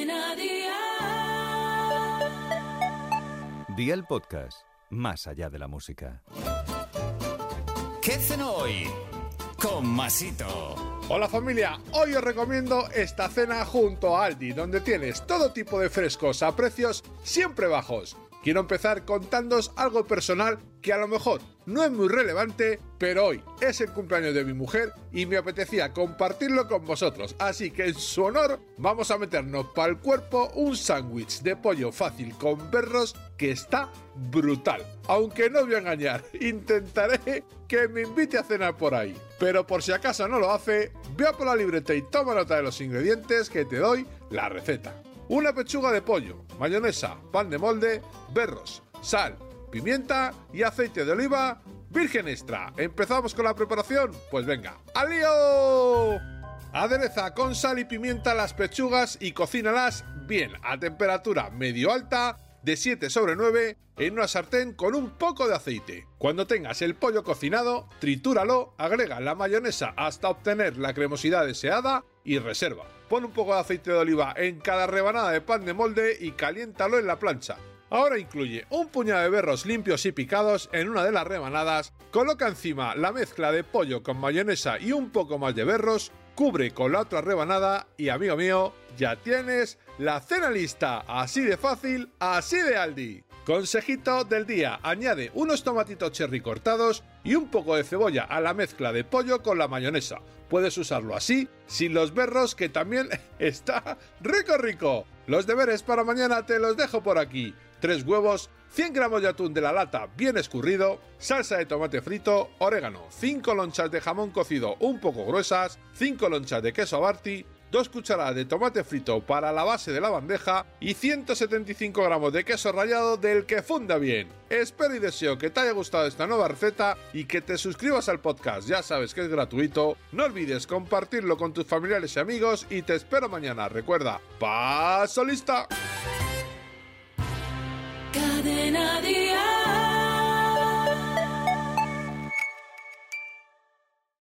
Cadena Dial. Día el podcast, más allá de la música. ¿Qué cenó hoy? Con Masito. Hola familia, hoy os recomiendo esta cena junto a Aldi, donde tienes todo tipo de frescos a precios siempre bajos. Quiero empezar contándos algo personal que a lo mejor no es muy relevante, pero hoy es el cumpleaños de mi mujer y me apetecía compartirlo con vosotros. Así que en su honor vamos a meternos para el cuerpo un sándwich de pollo fácil con berros que está brutal. Aunque no voy a engañar, intentaré que me invite a cenar por ahí. Pero por si acaso no lo hace, vea por la libreta y toma nota de los ingredientes que te doy la receta. Una pechuga de pollo, mayonesa, pan de molde, berros, sal, pimienta y aceite de oliva virgen extra. ¿Empezamos con la preparación? Pues venga, ¡al! Adereza con sal y pimienta las pechugas y cocínalas bien a temperatura medio alta de 7 sobre 9 en una sartén con un poco de aceite. Cuando tengas el pollo cocinado, tritúralo, agrega la mayonesa hasta obtener la cremosidad deseada y reserva. Pon un poco de aceite de oliva en cada rebanada de pan de molde y caliéntalo en la plancha. Ahora incluye un puñado de berros limpios y picados en una de las rebanadas, coloca encima la mezcla de pollo con mayonesa y un poco más de berros, cubre con la otra rebanada y amigo mío, ya tienes la cena lista, así de fácil, así de Aldi. Consejito del día, añade unos tomatitos cherry cortados y un poco de cebolla a la mezcla de pollo con la mayonesa. Puedes usarlo así, sin los berros que también está rico rico. Los deberes para mañana te los dejo por aquí. 3 huevos, 100 gramos de atún de la lata bien escurrido, salsa de tomate frito, orégano, 5 lonchas de jamón cocido un poco gruesas, 5 lonchas de queso abarti, 2 cucharadas de tomate frito para la base de la bandeja y 175 gramos de queso rallado del que funda bien. Espero y deseo que te haya gustado esta nueva receta y que te suscribas al podcast, ya sabes que es gratuito. No olvides compartirlo con tus familiares y amigos y te espero mañana. Recuerda, paso lista.